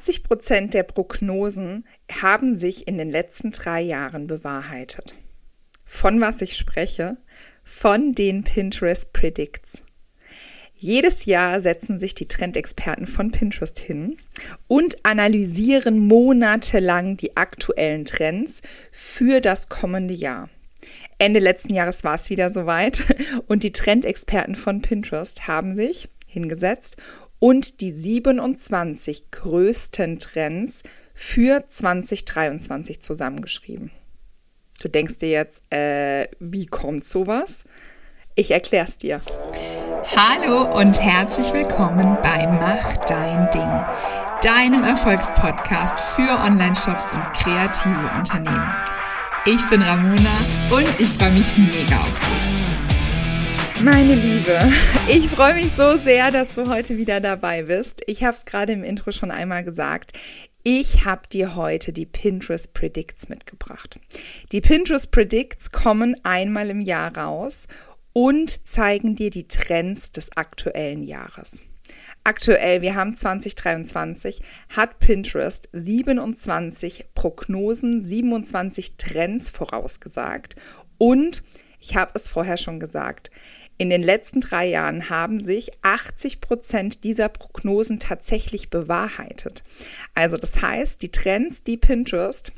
80 Prozent der Prognosen haben sich in den letzten drei Jahren bewahrheitet. Von was ich spreche? Von den Pinterest Predicts. Jedes Jahr setzen sich die Trendexperten von Pinterest hin und analysieren monatelang die aktuellen Trends für das kommende Jahr. Ende letzten Jahres war es wieder soweit und die Trendexperten von Pinterest haben sich hingesetzt und die 27 größten Trends für 2023 zusammengeschrieben. Du denkst dir jetzt, äh, wie kommt sowas? Ich erklär's dir. Hallo und herzlich willkommen bei Mach dein Ding, deinem Erfolgspodcast für Online-Shops und kreative Unternehmen. Ich bin Ramona und ich freue mich mega auf dich. Meine Liebe, ich freue mich so sehr, dass du heute wieder dabei bist. Ich habe es gerade im Intro schon einmal gesagt. Ich habe dir heute die Pinterest Predicts mitgebracht. Die Pinterest Predicts kommen einmal im Jahr raus und zeigen dir die Trends des aktuellen Jahres. Aktuell, wir haben 2023, hat Pinterest 27 Prognosen, 27 Trends vorausgesagt. Und ich habe es vorher schon gesagt, in den letzten drei Jahren haben sich 80 Prozent dieser Prognosen tatsächlich bewahrheitet. Also das heißt, die Trends, die Pinterest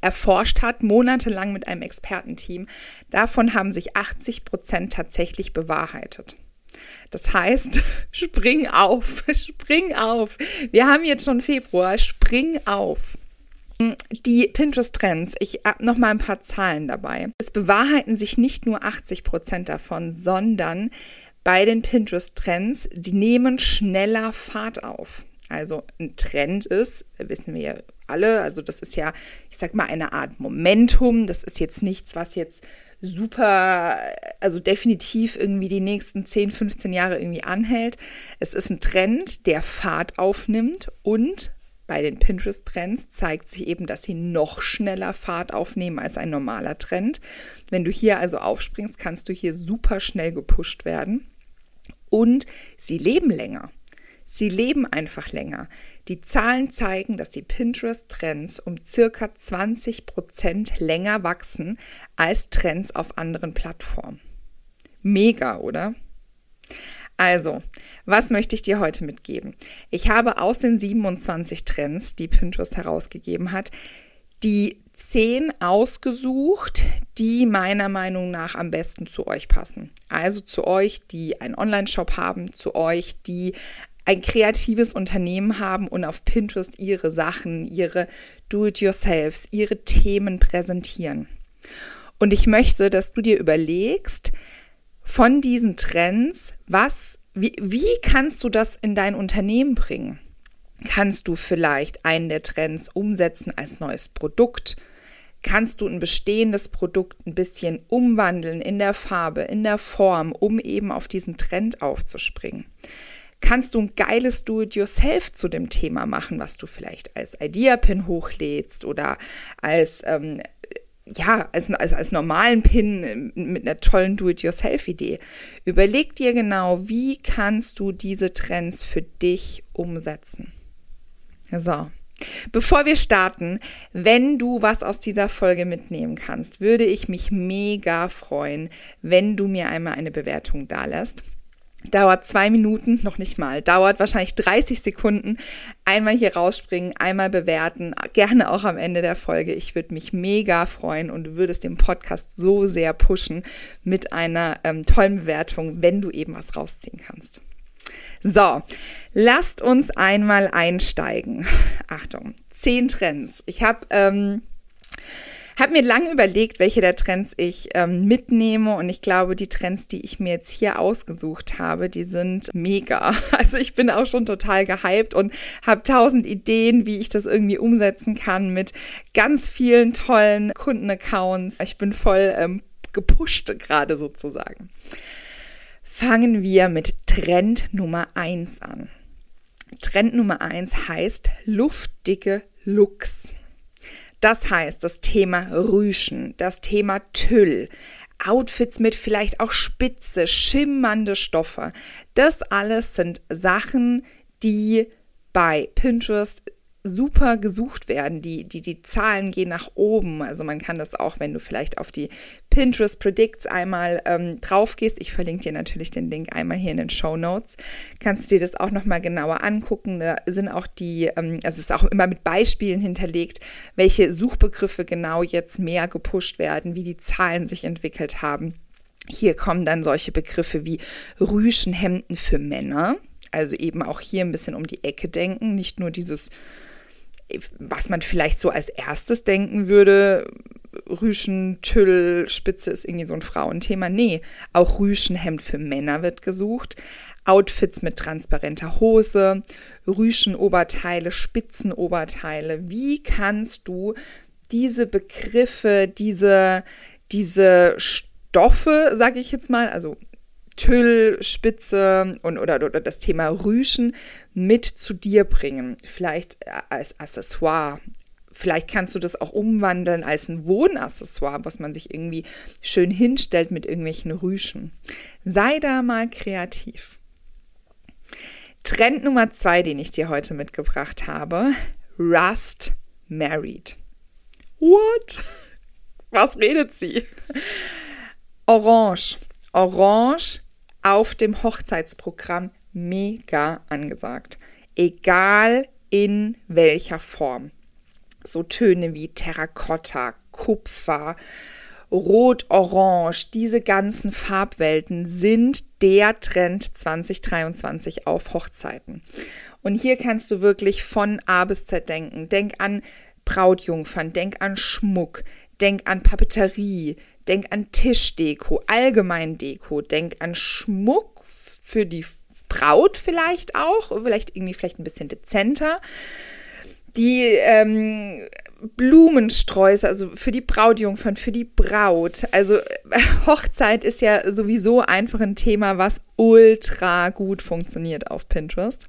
erforscht hat, monatelang mit einem Expertenteam. Davon haben sich 80 Prozent tatsächlich bewahrheitet. Das heißt, spring auf, spring auf. Wir haben jetzt schon Februar, spring auf. Die Pinterest-Trends, ich habe noch mal ein paar Zahlen dabei. Es bewahrheiten sich nicht nur 80 Prozent davon, sondern bei den Pinterest-Trends, sie nehmen schneller Fahrt auf. Also ein Trend ist, wissen wir alle, also das ist ja, ich sag mal, eine Art Momentum. Das ist jetzt nichts, was jetzt super, also definitiv irgendwie die nächsten 10, 15 Jahre irgendwie anhält. Es ist ein Trend, der Fahrt aufnimmt und bei den Pinterest-Trends zeigt sich eben, dass sie noch schneller Fahrt aufnehmen als ein normaler Trend. Wenn du hier also aufspringst, kannst du hier super schnell gepusht werden. Und sie leben länger. Sie leben einfach länger. Die Zahlen zeigen, dass die Pinterest-Trends um circa 20 Prozent länger wachsen als Trends auf anderen Plattformen. Mega, oder? Also, was möchte ich dir heute mitgeben? Ich habe aus den 27 Trends, die Pinterest herausgegeben hat, die 10 ausgesucht, die meiner Meinung nach am besten zu euch passen. Also zu euch, die einen Online-Shop haben, zu euch, die ein kreatives Unternehmen haben und auf Pinterest ihre Sachen, ihre Do-it-yourselfs, ihre Themen präsentieren. Und ich möchte, dass du dir überlegst, von diesen Trends, was, wie, wie kannst du das in dein Unternehmen bringen? Kannst du vielleicht einen der Trends umsetzen als neues Produkt? Kannst du ein bestehendes Produkt ein bisschen umwandeln in der Farbe, in der Form, um eben auf diesen Trend aufzuspringen? kannst du ein geiles Do-it-yourself zu dem Thema machen, was du vielleicht als Idea-Pin hochlädst oder als ähm, ja, als, als, als normalen Pin mit einer tollen Do-it-yourself-Idee. Überleg dir genau, wie kannst du diese Trends für dich umsetzen. So. Bevor wir starten, wenn du was aus dieser Folge mitnehmen kannst, würde ich mich mega freuen, wenn du mir einmal eine Bewertung dalässt. Dauert zwei Minuten, noch nicht mal. Dauert wahrscheinlich 30 Sekunden. Einmal hier rausspringen, einmal bewerten. Gerne auch am Ende der Folge. Ich würde mich mega freuen und du würdest den Podcast so sehr pushen mit einer ähm, tollen Bewertung, wenn du eben was rausziehen kannst. So, lasst uns einmal einsteigen. Achtung, zehn Trends. Ich habe ähm, habe mir lange überlegt, welche der Trends ich ähm, mitnehme und ich glaube, die Trends, die ich mir jetzt hier ausgesucht habe, die sind mega. Also ich bin auch schon total gehypt und habe tausend Ideen, wie ich das irgendwie umsetzen kann mit ganz vielen tollen Kundenaccounts. Ich bin voll ähm, gepusht gerade sozusagen. Fangen wir mit Trend Nummer 1 an. Trend Nummer 1 heißt luftdicke Looks. Das heißt, das Thema Rüschen, das Thema Tüll, Outfits mit vielleicht auch spitze, schimmernde Stoffe. Das alles sind Sachen, die bei Pinterest super gesucht werden. Die, die, die Zahlen gehen nach oben. Also man kann das auch, wenn du vielleicht auf die Pinterest Predicts einmal ähm, drauf gehst. Ich verlinke dir natürlich den Link einmal hier in den Show Notes. Kannst du dir das auch nochmal genauer angucken. Da sind auch die, ähm, also es ist auch immer mit Beispielen hinterlegt, welche Suchbegriffe genau jetzt mehr gepusht werden, wie die Zahlen sich entwickelt haben. Hier kommen dann solche Begriffe wie Rüschenhemden für Männer. Also eben auch hier ein bisschen um die Ecke denken, nicht nur dieses, was man vielleicht so als erstes denken würde, Rüschen, Tüll, Spitze ist irgendwie so ein Frauenthema. Nee, auch Rüschenhemd für Männer wird gesucht. Outfits mit transparenter Hose, Rüschenoberteile, Spitzenoberteile. Wie kannst du diese Begriffe, diese, diese Stoffe, sage ich jetzt mal, also Tüll, Spitze und oder, oder das Thema Rüschen mit zu dir bringen. Vielleicht äh, als Accessoire. Vielleicht kannst du das auch umwandeln als ein Wohnaccessoire, was man sich irgendwie schön hinstellt mit irgendwelchen Rüschen. Sei da mal kreativ. Trend Nummer zwei, den ich dir heute mitgebracht habe: Rust Married. What? Was redet sie? Orange. Orange auf dem Hochzeitsprogramm mega angesagt. Egal in welcher Form. So Töne wie Terrakotta, Kupfer, Rot, Orange, diese ganzen Farbwelten sind der Trend 2023 auf Hochzeiten. Und hier kannst du wirklich von A bis Z denken. Denk an Brautjungfern, denk an Schmuck, denk an Papeterie, denk an Tischdeko, Allgemeindeko, denk an Schmuck für die Braut vielleicht auch, vielleicht irgendwie vielleicht ein bisschen dezenter. Die ähm, Blumensträuße, also für die Brautjungfern, für die Braut. Also Hochzeit ist ja sowieso einfach ein Thema, was ultra gut funktioniert auf Pinterest.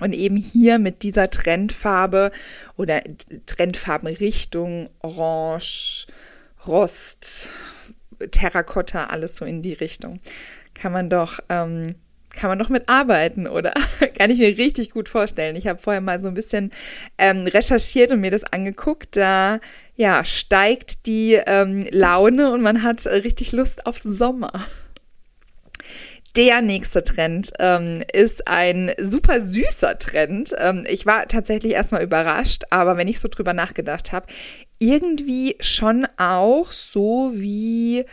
Und eben hier mit dieser Trendfarbe oder Trendfarbenrichtung Orange, Rost, Terrakotta, alles so in die Richtung. Kann man doch, ähm, kann man doch mitarbeiten, oder? kann ich mir richtig gut vorstellen. Ich habe vorher mal so ein bisschen ähm, recherchiert und mir das angeguckt. Da ja, steigt die ähm, Laune und man hat richtig Lust auf Sommer. Der nächste Trend ähm, ist ein super süßer Trend. Ähm, ich war tatsächlich erstmal überrascht, aber wenn ich so drüber nachgedacht habe, irgendwie schon auch so wie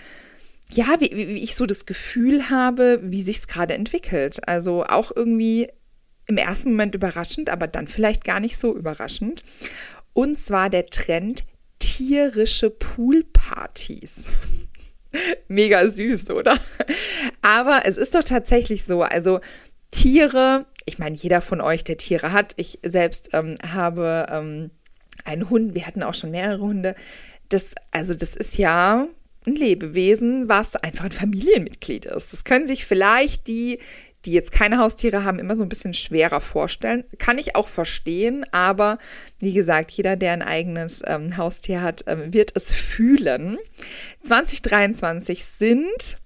ja, wie, wie, ich so das Gefühl habe, wie sich es gerade entwickelt. Also auch irgendwie im ersten Moment überraschend, aber dann vielleicht gar nicht so überraschend. Und zwar der Trend tierische Poolpartys. Mega süß, oder? Aber es ist doch tatsächlich so. Also Tiere, ich meine, jeder von euch, der Tiere hat, ich selbst ähm, habe ähm, einen Hund, wir hatten auch schon mehrere Hunde. Das, also das ist ja ein Lebewesen, was einfach ein Familienmitglied ist. Das können sich vielleicht die, die jetzt keine Haustiere haben, immer so ein bisschen schwerer vorstellen. Kann ich auch verstehen, aber wie gesagt, jeder, der ein eigenes ähm, Haustier hat, ähm, wird es fühlen. 2023 sind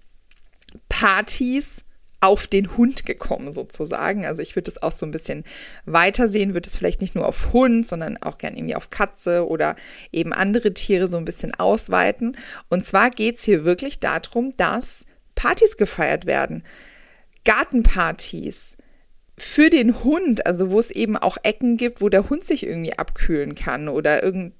Partys auf den Hund gekommen sozusagen. Also ich würde es auch so ein bisschen weiter sehen, würde es vielleicht nicht nur auf Hund, sondern auch gerne irgendwie auf Katze oder eben andere Tiere so ein bisschen ausweiten. Und zwar geht es hier wirklich darum, dass Partys gefeiert werden. Gartenpartys, für den Hund, also wo es eben auch Ecken gibt, wo der Hund sich irgendwie abkühlen kann oder irgend,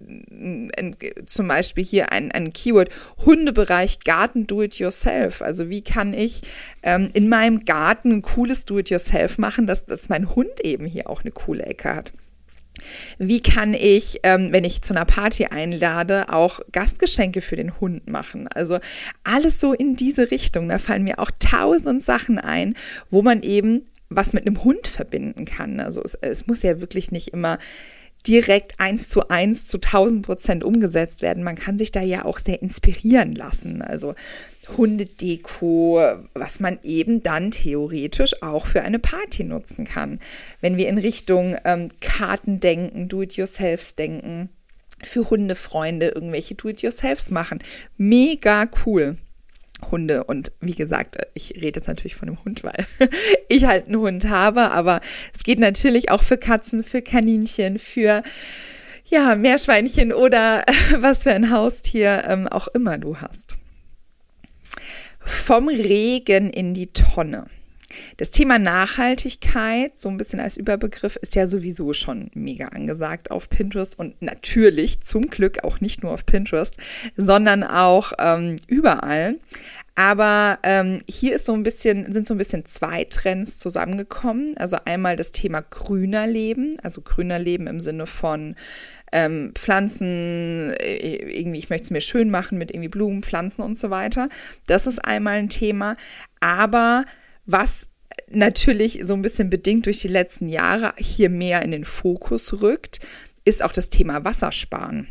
zum Beispiel hier ein, ein Keyword, Hundebereich Garten Do-it-yourself. Also wie kann ich ähm, in meinem Garten ein cooles Do-it-yourself machen, dass, dass mein Hund eben hier auch eine coole Ecke hat. Wie kann ich, ähm, wenn ich zu einer Party einlade, auch Gastgeschenke für den Hund machen? Also alles so in diese Richtung. Da fallen mir auch tausend Sachen ein, wo man eben was mit einem Hund verbinden kann. Also es, es muss ja wirklich nicht immer direkt eins zu eins zu tausend Prozent umgesetzt werden. Man kann sich da ja auch sehr inspirieren lassen. Also Hundedeko, was man eben dann theoretisch auch für eine Party nutzen kann. Wenn wir in Richtung ähm, Karten denken, Do-it-yourselfs denken, für Hundefreunde irgendwelche Do-it-yourselfs machen. Mega cool. Hunde. Und wie gesagt, ich rede jetzt natürlich von einem Hund, weil ich halt einen Hund habe, aber es geht natürlich auch für Katzen, für Kaninchen, für ja, Meerschweinchen oder was für ein Haustier ähm, auch immer du hast. Vom Regen in die Tonne. Das Thema Nachhaltigkeit, so ein bisschen als Überbegriff, ist ja sowieso schon mega angesagt auf Pinterest und natürlich zum Glück auch nicht nur auf Pinterest, sondern auch ähm, überall. Aber ähm, hier ist so ein bisschen, sind so ein bisschen zwei Trends zusammengekommen. Also einmal das Thema grüner Leben, also grüner Leben im Sinne von ähm, Pflanzen, äh, irgendwie, ich möchte es mir schön machen mit irgendwie Blumen, Pflanzen und so weiter. Das ist einmal ein Thema. Aber was natürlich so ein bisschen bedingt durch die letzten Jahre hier mehr in den Fokus rückt, ist auch das Thema Wassersparen.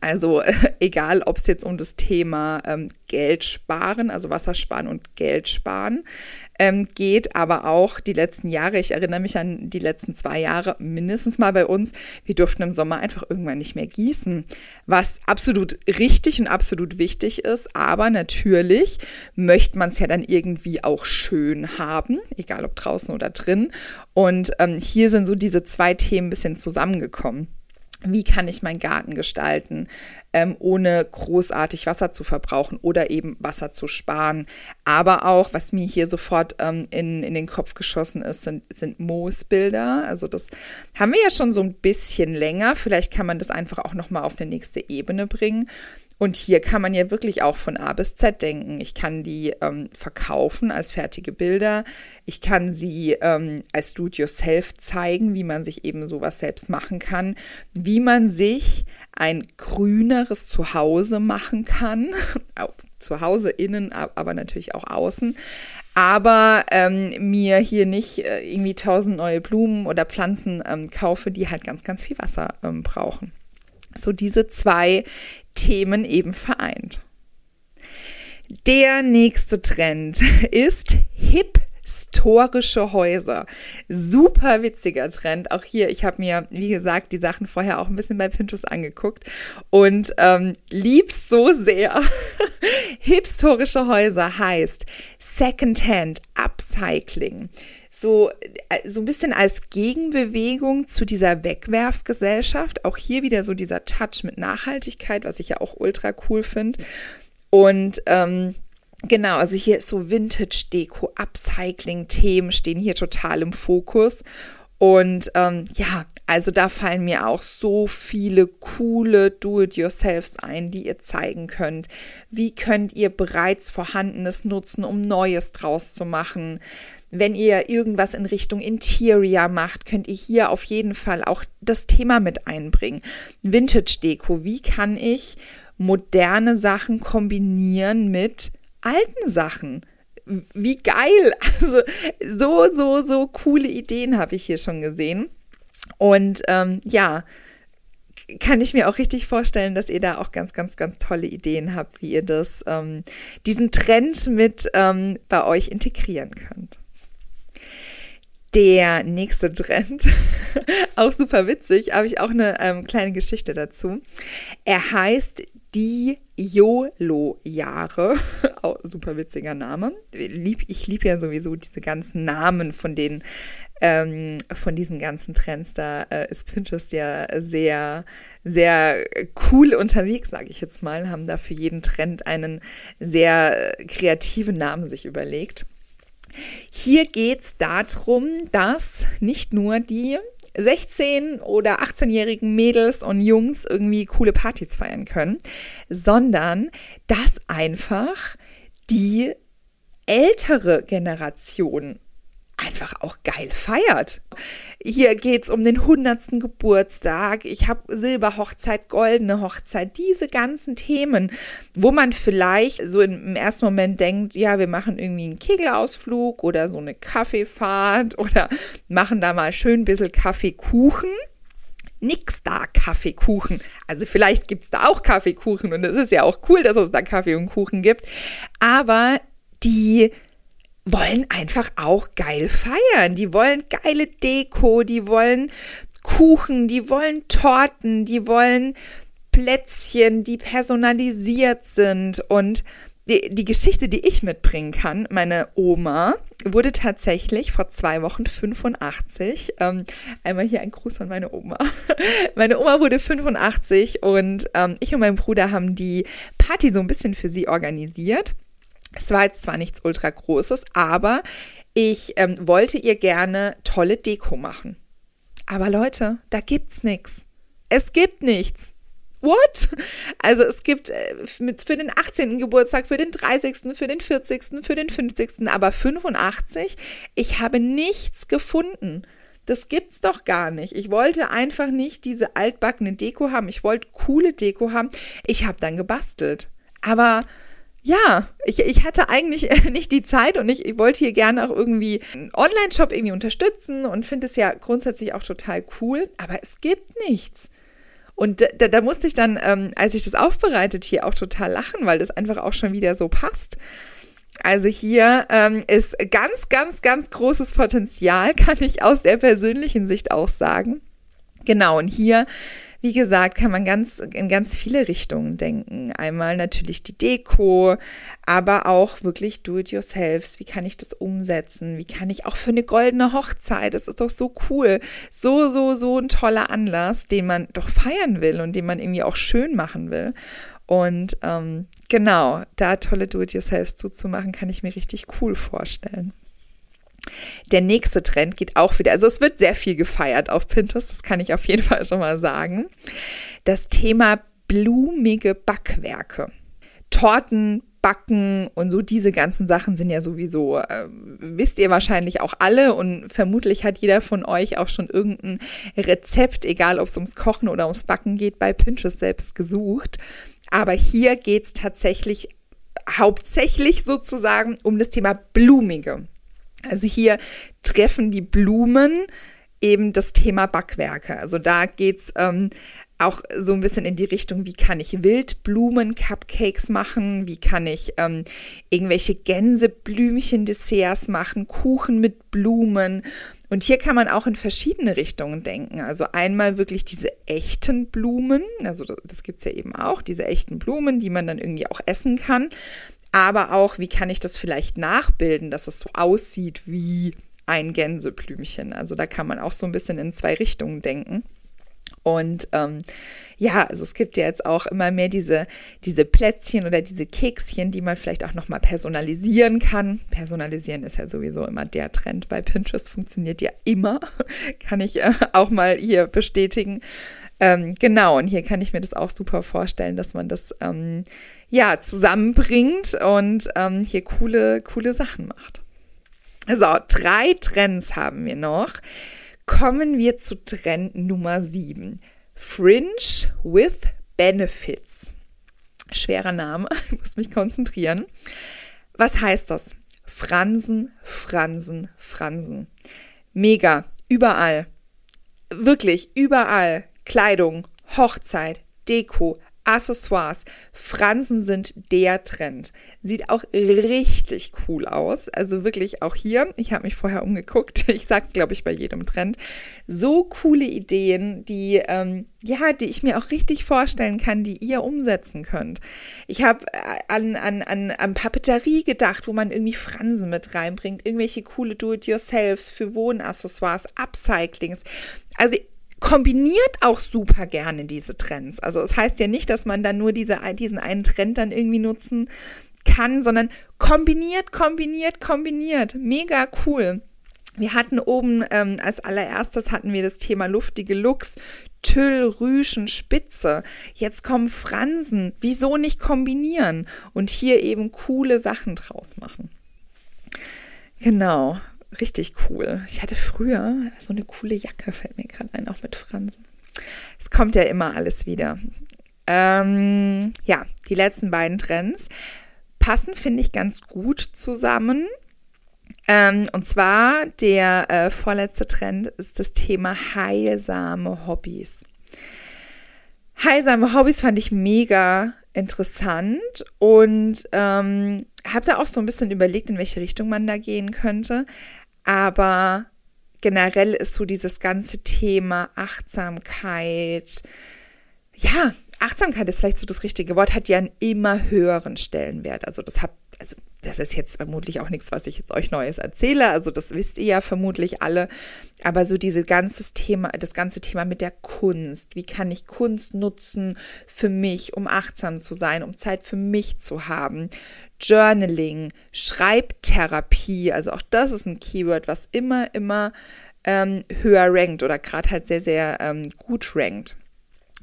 Also egal, ob es jetzt um das Thema ähm, Geld sparen, also Wassersparen und Geld sparen ähm, geht, aber auch die letzten Jahre, ich erinnere mich an die letzten zwei Jahre mindestens mal bei uns, wir durften im Sommer einfach irgendwann nicht mehr gießen, was absolut richtig und absolut wichtig ist, aber natürlich möchte man es ja dann irgendwie auch schön haben, egal ob draußen oder drin. Und ähm, hier sind so diese zwei Themen ein bisschen zusammengekommen wie kann ich meinen Garten gestalten, ähm, ohne großartig Wasser zu verbrauchen oder eben Wasser zu sparen. Aber auch, was mir hier sofort ähm, in, in den Kopf geschossen ist, sind, sind Moosbilder. Also das haben wir ja schon so ein bisschen länger. Vielleicht kann man das einfach auch nochmal auf eine nächste Ebene bringen. Und hier kann man ja wirklich auch von A bis Z denken. Ich kann die ähm, verkaufen als fertige Bilder. Ich kann sie ähm, als Do-it-yourself zeigen, wie man sich eben sowas selbst machen kann. Wie man sich ein grüneres Zuhause machen kann. zu Hause innen, aber natürlich auch außen. Aber ähm, mir hier nicht äh, irgendwie tausend neue Blumen oder Pflanzen ähm, kaufe, die halt ganz, ganz viel Wasser ähm, brauchen. So diese zwei Themen eben vereint. Der nächste Trend ist hip historische Häuser. Super witziger Trend. Auch hier, ich habe mir, wie gesagt, die Sachen vorher auch ein bisschen bei Pinterest angeguckt und ähm, lieb's so sehr. Historische Häuser heißt Secondhand Upcycling so, äh, so ein bisschen als Gegenbewegung zu dieser Wegwerfgesellschaft. Auch hier wieder so dieser Touch mit Nachhaltigkeit, was ich ja auch ultra cool finde. Und ähm, genau, also hier ist so Vintage-Deko, Upcycling-Themen stehen hier total im Fokus. Und ähm, ja, also da fallen mir auch so viele coole Do-it-yourselfs ein, die ihr zeigen könnt. Wie könnt ihr bereits Vorhandenes nutzen, um Neues draus zu machen? Wenn ihr irgendwas in Richtung Interior macht, könnt ihr hier auf jeden Fall auch das Thema mit einbringen. Vintage Deko, wie kann ich moderne Sachen kombinieren mit alten Sachen? wie geil. Also so, so, so coole Ideen habe ich hier schon gesehen. Und ähm, ja, kann ich mir auch richtig vorstellen, dass ihr da auch ganz, ganz, ganz tolle Ideen habt, wie ihr das, ähm, diesen Trend mit ähm, bei euch integrieren könnt. Der nächste Trend, auch super witzig, habe ich auch eine ähm, kleine Geschichte dazu. Er heißt die YOLO-Jahre. oh, super witziger Name. Ich liebe ja sowieso diese ganzen Namen von den ähm, von diesen ganzen Trends. Da äh, ist Pinterest ja sehr, sehr cool unterwegs, sage ich jetzt mal. Haben da für jeden Trend einen sehr kreativen Namen sich überlegt. Hier geht es darum, dass nicht nur die 16- oder 18-jährigen Mädels und Jungs irgendwie coole Partys feiern können, sondern dass einfach die ältere Generation einfach auch geil feiert. Hier geht es um den 100. Geburtstag, ich habe Silberhochzeit, goldene Hochzeit, diese ganzen Themen, wo man vielleicht so im ersten Moment denkt, ja, wir machen irgendwie einen Kegelausflug oder so eine Kaffeefahrt oder machen da mal schön ein bisschen Kaffeekuchen nix da Kaffeekuchen. Also vielleicht gibt es da auch Kaffeekuchen und es ist ja auch cool, dass es da Kaffee und Kuchen gibt. Aber die wollen einfach auch geil feiern. Die wollen geile Deko, die wollen Kuchen, die wollen Torten, die wollen Plätzchen, die personalisiert sind. Und die, die Geschichte, die ich mitbringen kann, meine Oma wurde tatsächlich vor zwei Wochen 85. Ähm, einmal hier ein Gruß an meine Oma. meine Oma wurde 85 und ähm, ich und mein Bruder haben die Party so ein bisschen für sie organisiert. Es war jetzt zwar nichts ultra Großes, aber ich ähm, wollte ihr gerne tolle Deko machen. Aber Leute, da gibt's nichts. Es gibt nichts. What? Also es gibt äh, für den 18. Geburtstag, für den 30., für den 40., für den 50., aber 85, ich habe nichts gefunden. Das gibt's doch gar nicht. Ich wollte einfach nicht diese altbackene Deko haben. Ich wollte coole Deko haben. Ich habe dann gebastelt. Aber ja, ich, ich hatte eigentlich nicht die Zeit und ich, ich wollte hier gerne auch irgendwie einen Online-Shop irgendwie unterstützen und finde es ja grundsätzlich auch total cool, aber es gibt nichts. Und da, da musste ich dann, ähm, als ich das aufbereitet hier, auch total lachen, weil das einfach auch schon wieder so passt. Also hier ähm, ist ganz, ganz, ganz großes Potenzial, kann ich aus der persönlichen Sicht auch sagen. Genau, und hier wie gesagt, kann man ganz in ganz viele Richtungen denken. Einmal natürlich die Deko, aber auch wirklich Do-it-yourselfs. Wie kann ich das umsetzen? Wie kann ich auch für eine goldene Hochzeit? Das ist doch so cool. So, so, so ein toller Anlass, den man doch feiern will und den man irgendwie auch schön machen will. Und ähm, genau, da tolle Do-it-yourselfs zuzumachen, kann ich mir richtig cool vorstellen. Der nächste Trend geht auch wieder, also es wird sehr viel gefeiert auf Pinterest, das kann ich auf jeden Fall schon mal sagen. Das Thema blumige Backwerke. Torten, Backen und so diese ganzen Sachen sind ja sowieso, äh, wisst ihr wahrscheinlich auch alle und vermutlich hat jeder von euch auch schon irgendein Rezept, egal ob es ums Kochen oder ums Backen geht, bei Pinterest selbst gesucht. Aber hier geht es tatsächlich hauptsächlich sozusagen um das Thema Blumige. Also hier treffen die Blumen eben das Thema Backwerke. Also da geht's ähm, auch so ein bisschen in die Richtung, wie kann ich Wildblumen-Cupcakes machen, wie kann ich ähm, irgendwelche Gänseblümchen-Desserts machen, Kuchen mit Blumen. Und hier kann man auch in verschiedene Richtungen denken. Also einmal wirklich diese echten Blumen, also das gibt es ja eben auch, diese echten Blumen, die man dann irgendwie auch essen kann aber auch, wie kann ich das vielleicht nachbilden, dass es so aussieht wie ein Gänseblümchen. Also da kann man auch so ein bisschen in zwei Richtungen denken. Und ähm, ja, also es gibt ja jetzt auch immer mehr diese, diese Plätzchen oder diese Kekschen, die man vielleicht auch nochmal personalisieren kann. Personalisieren ist ja sowieso immer der Trend bei Pinterest, funktioniert ja immer. kann ich äh, auch mal hier bestätigen. Ähm, genau, und hier kann ich mir das auch super vorstellen, dass man das ähm, ja zusammenbringt und ähm, hier coole, coole Sachen macht. So, drei Trends haben wir noch. Kommen wir zu Trend Nummer sieben. Fringe with Benefits. Schwerer Name, ich muss mich konzentrieren. Was heißt das? Fransen, Fransen, Fransen. Mega, überall. Wirklich, überall. Kleidung, Hochzeit, Deko, Accessoires. Fransen sind der Trend. Sieht auch richtig cool aus. Also wirklich auch hier. Ich habe mich vorher umgeguckt. Ich sage es, glaube ich, bei jedem Trend. So coole Ideen, die, ähm, ja, die ich mir auch richtig vorstellen kann, die ihr umsetzen könnt. Ich habe äh, an, an, an, an Papeterie gedacht, wo man irgendwie Fransen mit reinbringt. Irgendwelche coole Do-it-yourselfs für Wohnaccessoires, Upcyclings. Also kombiniert auch super gerne diese Trends. Also es das heißt ja nicht, dass man dann nur diese, diesen einen Trend dann irgendwie nutzen kann, sondern kombiniert, kombiniert, kombiniert. Mega cool. Wir hatten oben ähm, als allererstes hatten wir das Thema luftige Looks, Tüll, Rüschen, Spitze. Jetzt kommen Fransen. Wieso nicht kombinieren und hier eben coole Sachen draus machen? Genau richtig cool. Ich hatte früher so eine coole Jacke, fällt mir gerade ein, auch mit Fransen. Es kommt ja immer alles wieder. Ähm, ja, die letzten beiden Trends passen, finde ich, ganz gut zusammen. Ähm, und zwar der äh, vorletzte Trend ist das Thema heilsame Hobbys. Heilsame Hobbys fand ich mega interessant und ähm, habe da auch so ein bisschen überlegt, in welche Richtung man da gehen könnte. Aber generell ist so dieses ganze Thema Achtsamkeit, ja, Achtsamkeit ist vielleicht so das richtige Wort, hat ja einen immer höheren Stellenwert. Also das hat, also das ist jetzt vermutlich auch nichts, was ich jetzt euch Neues erzähle. Also das wisst ihr ja vermutlich alle. Aber so dieses ganze Thema, das ganze Thema mit der Kunst. Wie kann ich Kunst nutzen für mich, um achtsam zu sein, um Zeit für mich zu haben? Journaling, Schreibtherapie. Also auch das ist ein Keyword, was immer, immer ähm, höher rankt oder gerade halt sehr, sehr ähm, gut rankt.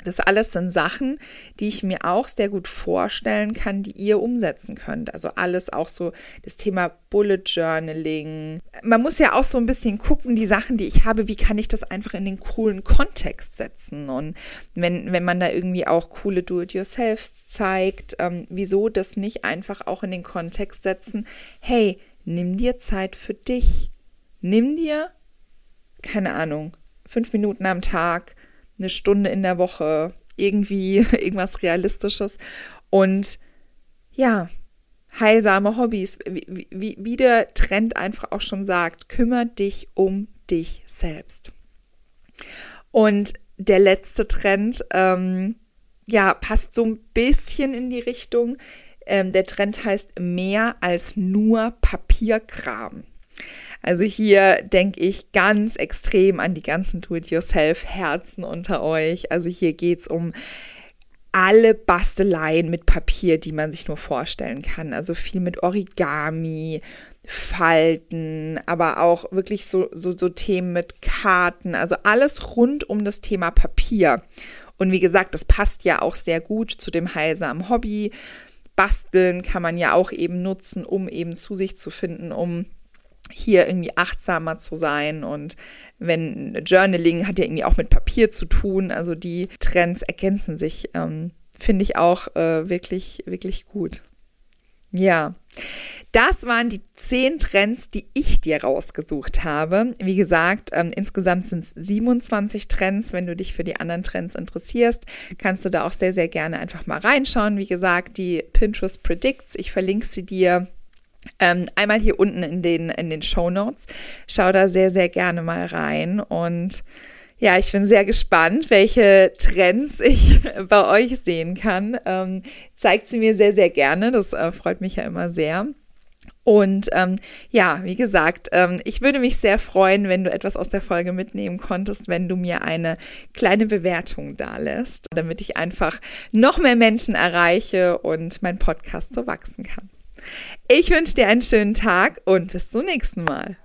Das alles sind Sachen, die ich mir auch sehr gut vorstellen kann, die ihr umsetzen könnt. Also alles auch so das Thema Bullet Journaling. Man muss ja auch so ein bisschen gucken, die Sachen, die ich habe, wie kann ich das einfach in den coolen Kontext setzen? Und wenn, wenn man da irgendwie auch coole Do-it-yourselfs zeigt, ähm, wieso das nicht einfach auch in den Kontext setzen? Hey, nimm dir Zeit für dich. Nimm dir, keine Ahnung, fünf Minuten am Tag eine Stunde in der Woche, irgendwie irgendwas Realistisches. Und ja, heilsame Hobbys, wie, wie, wie der Trend einfach auch schon sagt, kümmere dich um dich selbst. Und der letzte Trend, ähm, ja, passt so ein bisschen in die Richtung. Ähm, der Trend heißt mehr als nur Papierkram. Also hier denke ich ganz extrem an die ganzen Do-it-yourself-Herzen unter euch. Also hier geht es um alle Basteleien mit Papier, die man sich nur vorstellen kann. Also viel mit Origami, Falten, aber auch wirklich so, so, so Themen mit Karten. Also alles rund um das Thema Papier. Und wie gesagt, das passt ja auch sehr gut zu dem heilsamen Hobby. Basteln kann man ja auch eben nutzen, um eben zu sich zu finden, um hier irgendwie achtsamer zu sein und wenn Journaling hat ja irgendwie auch mit Papier zu tun, also die Trends ergänzen sich, ähm, finde ich auch äh, wirklich, wirklich gut. Ja, das waren die zehn Trends, die ich dir rausgesucht habe. Wie gesagt, ähm, insgesamt sind es 27 Trends. Wenn du dich für die anderen Trends interessierst, kannst du da auch sehr, sehr gerne einfach mal reinschauen. Wie gesagt, die Pinterest Predicts, ich verlinke sie dir ähm, einmal hier unten in den, in den Show Notes. Schau da sehr, sehr gerne mal rein. Und ja, ich bin sehr gespannt, welche Trends ich bei euch sehen kann. Ähm, zeigt sie mir sehr, sehr gerne. Das äh, freut mich ja immer sehr. Und ähm, ja, wie gesagt, ähm, ich würde mich sehr freuen, wenn du etwas aus der Folge mitnehmen konntest, wenn du mir eine kleine Bewertung da lässt, damit ich einfach noch mehr Menschen erreiche und mein Podcast so wachsen kann. Ich wünsche dir einen schönen Tag und bis zum nächsten Mal.